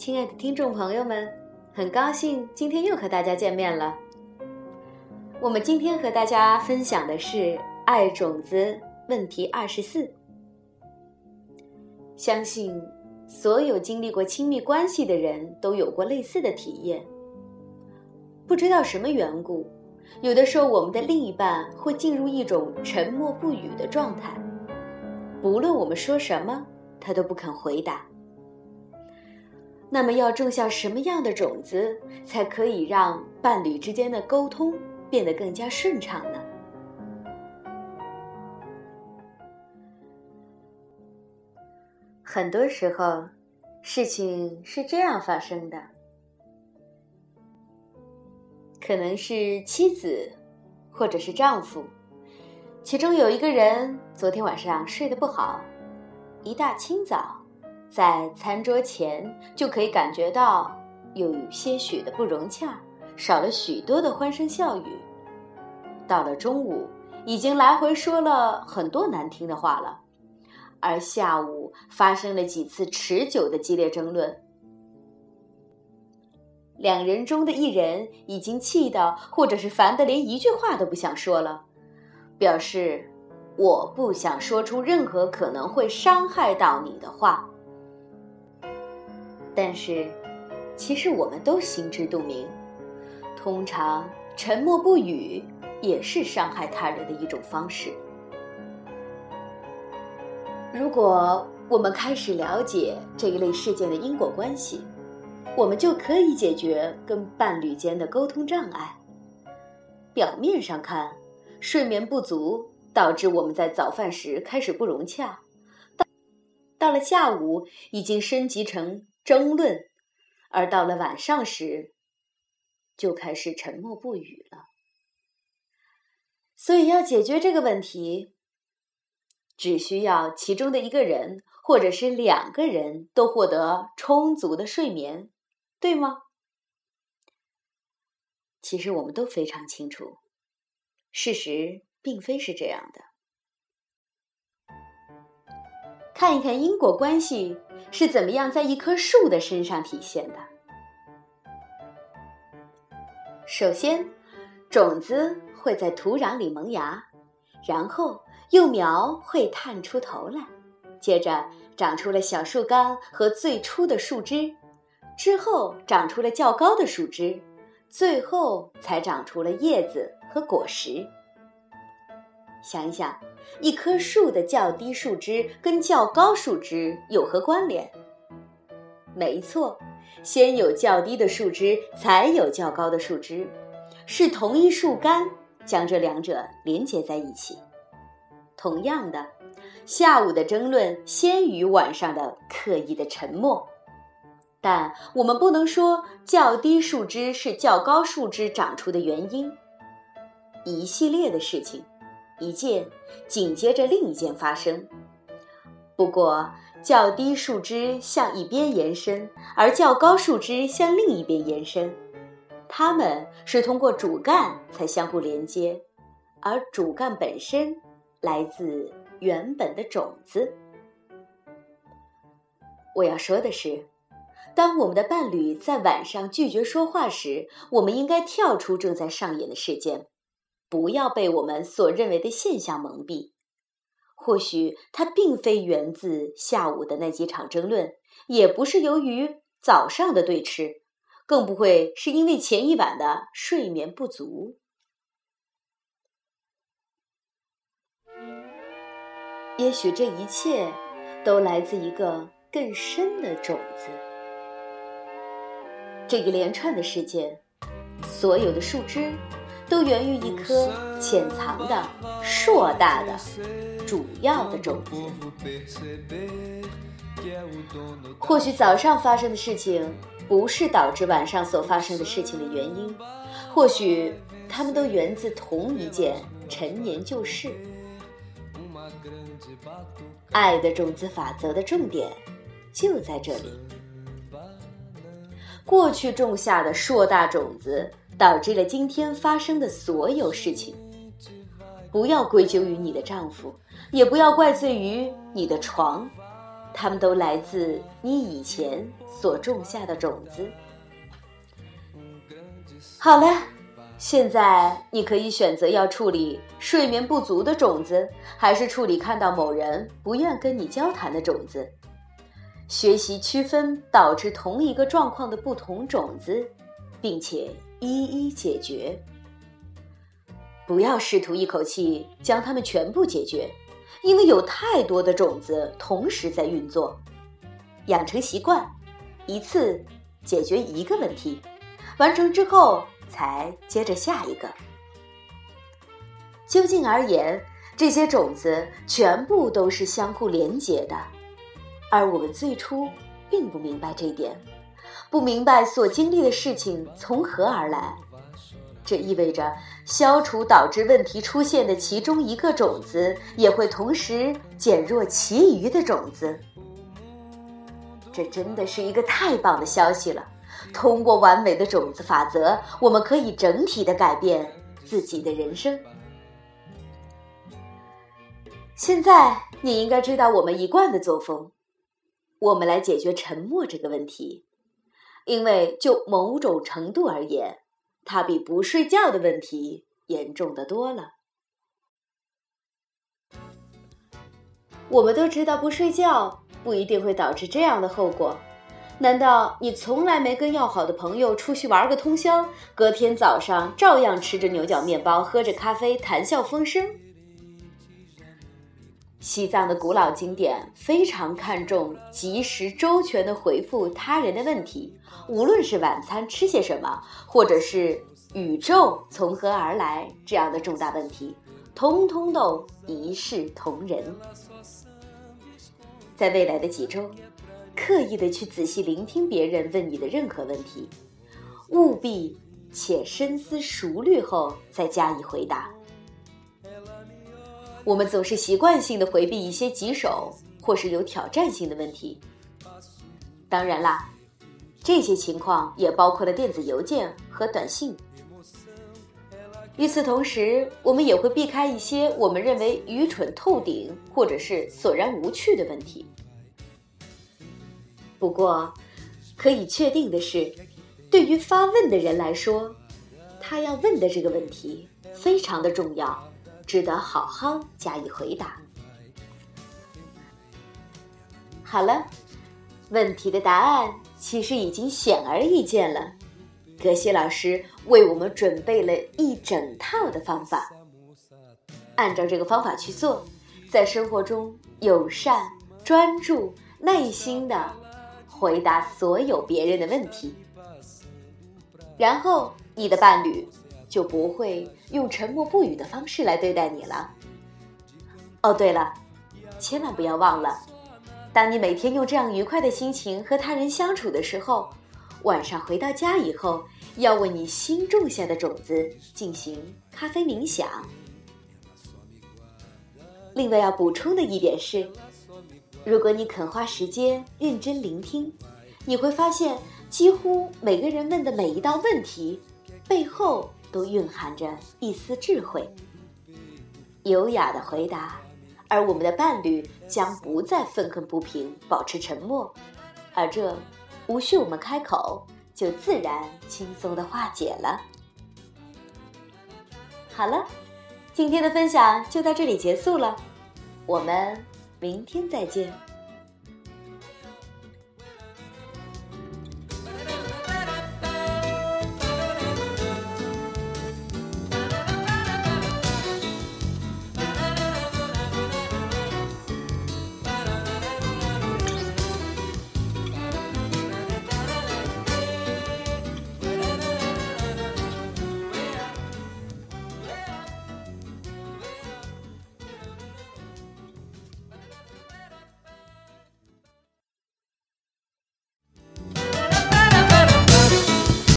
亲爱的听众朋友们，很高兴今天又和大家见面了。我们今天和大家分享的是爱种子问题二十四。相信所有经历过亲密关系的人都有过类似的体验。不知道什么缘故，有的时候我们的另一半会进入一种沉默不语的状态，不论我们说什么，他都不肯回答。那么，要种下什么样的种子，才可以让伴侣之间的沟通变得更加顺畅呢？很多时候，事情是这样发生的：可能是妻子，或者是丈夫，其中有一个人昨天晚上睡得不好，一大清早。在餐桌前就可以感觉到有些许的不融洽，少了许多的欢声笑语。到了中午，已经来回说了很多难听的话了，而下午发生了几次持久的激烈争论。两人中的一人已经气得，或者是烦得连一句话都不想说了，表示我不想说出任何可能会伤害到你的话。但是，其实我们都心知肚明，通常沉默不语也是伤害他人的一种方式。如果我们开始了解这一类事件的因果关系，我们就可以解决跟伴侣间的沟通障碍。表面上看，睡眠不足导致我们在早饭时开始不融洽，到到了下午已经升级成。争论，而到了晚上时，就开始沉默不语了。所以要解决这个问题，只需要其中的一个人或者是两个人都获得充足的睡眠，对吗？其实我们都非常清楚，事实并非是这样的。看一看因果关系是怎么样在一棵树的身上体现的。首先，种子会在土壤里萌芽，然后幼苗会探出头来，接着长出了小树干和最初的树枝，之后长出了较高的树枝，最后才长出了叶子和果实。想一想。一棵树的较低树枝跟较高树枝有何关联？没错，先有较低的树枝，才有较高的树枝，是同一树干将这两者连接在一起。同样的，下午的争论先于晚上的刻意的沉默，但我们不能说较低树枝是较高树枝长出的原因。一系列的事情。一件紧接着另一件发生，不过较低树枝向一边延伸，而较高树枝向另一边延伸，它们是通过主干才相互连接，而主干本身来自原本的种子。我要说的是，当我们的伴侣在晚上拒绝说话时，我们应该跳出正在上演的事件。不要被我们所认为的现象蒙蔽。或许它并非源自下午的那几场争论，也不是由于早上的对吃，更不会是因为前一晚的睡眠不足。也许这一切都来自一个更深的种子。这一连串的事件，所有的树枝。都源于一颗潜藏的、硕大的、主要的种子。或许早上发生的事情不是导致晚上所发生的事情的原因，或许它们都源自同一件陈年旧事。爱的种子法则的重点就在这里。过去种下的硕大种子。导致了今天发生的所有事情。不要归咎于你的丈夫，也不要怪罪于你的床，它们都来自你以前所种下的种子。好了，现在你可以选择要处理睡眠不足的种子，还是处理看到某人不愿跟你交谈的种子。学习区分导致同一个状况的不同种子，并且一一解决。不要试图一口气将它们全部解决，因为有太多的种子同时在运作。养成习惯，一次解决一个问题，完成之后才接着下一个。究竟而言，这些种子全部都是相互连结的，而我们最初并不明白这一点，不明白所经历的事情从何而来。这意味着，消除导致问题出现的其中一个种子，也会同时减弱其余的种子。这真的是一个太棒的消息了！通过完美的种子法则，我们可以整体的改变自己的人生。现在你应该知道我们一贯的作风，我们来解决沉默这个问题，因为就某种程度而言。它比不睡觉的问题严重的多了。我们都知道，不睡觉不一定会导致这样的后果。难道你从来没跟要好的朋友出去玩个通宵，隔天早上照样吃着牛角面包，喝着咖啡，谈笑风生？西藏的古老经典非常看重及时周全的回复他人的问题，无论是晚餐吃些什么，或者是宇宙从何而来这样的重大问题，通通都一视同仁。在未来的几周，刻意的去仔细聆听别人问你的任何问题，务必且深思熟虑后再加以回答。我们总是习惯性的回避一些棘手或是有挑战性的问题。当然啦，这些情况也包括了电子邮件和短信。与此同时，我们也会避开一些我们认为愚蠢透顶或者是索然无趣的问题。不过，可以确定的是，对于发问的人来说，他要问的这个问题非常的重要。值得好好加以回答。好了，问题的答案其实已经显而易见了。格西老师为我们准备了一整套的方法，按照这个方法去做，在生活中友善、专注、耐心的回答所有别人的问题，然后你的伴侣。就不会用沉默不语的方式来对待你了。哦，对了，千万不要忘了，当你每天用这样愉快的心情和他人相处的时候，晚上回到家以后，要为你新种下的种子进行咖啡冥想。另外要补充的一点是，如果你肯花时间认真聆听，你会发现，几乎每个人问的每一道问题背后。都蕴含着一丝智慧，优雅的回答，而我们的伴侣将不再愤恨不平，保持沉默，而这无需我们开口，就自然轻松的化解了。好了，今天的分享就到这里结束了，我们明天再见。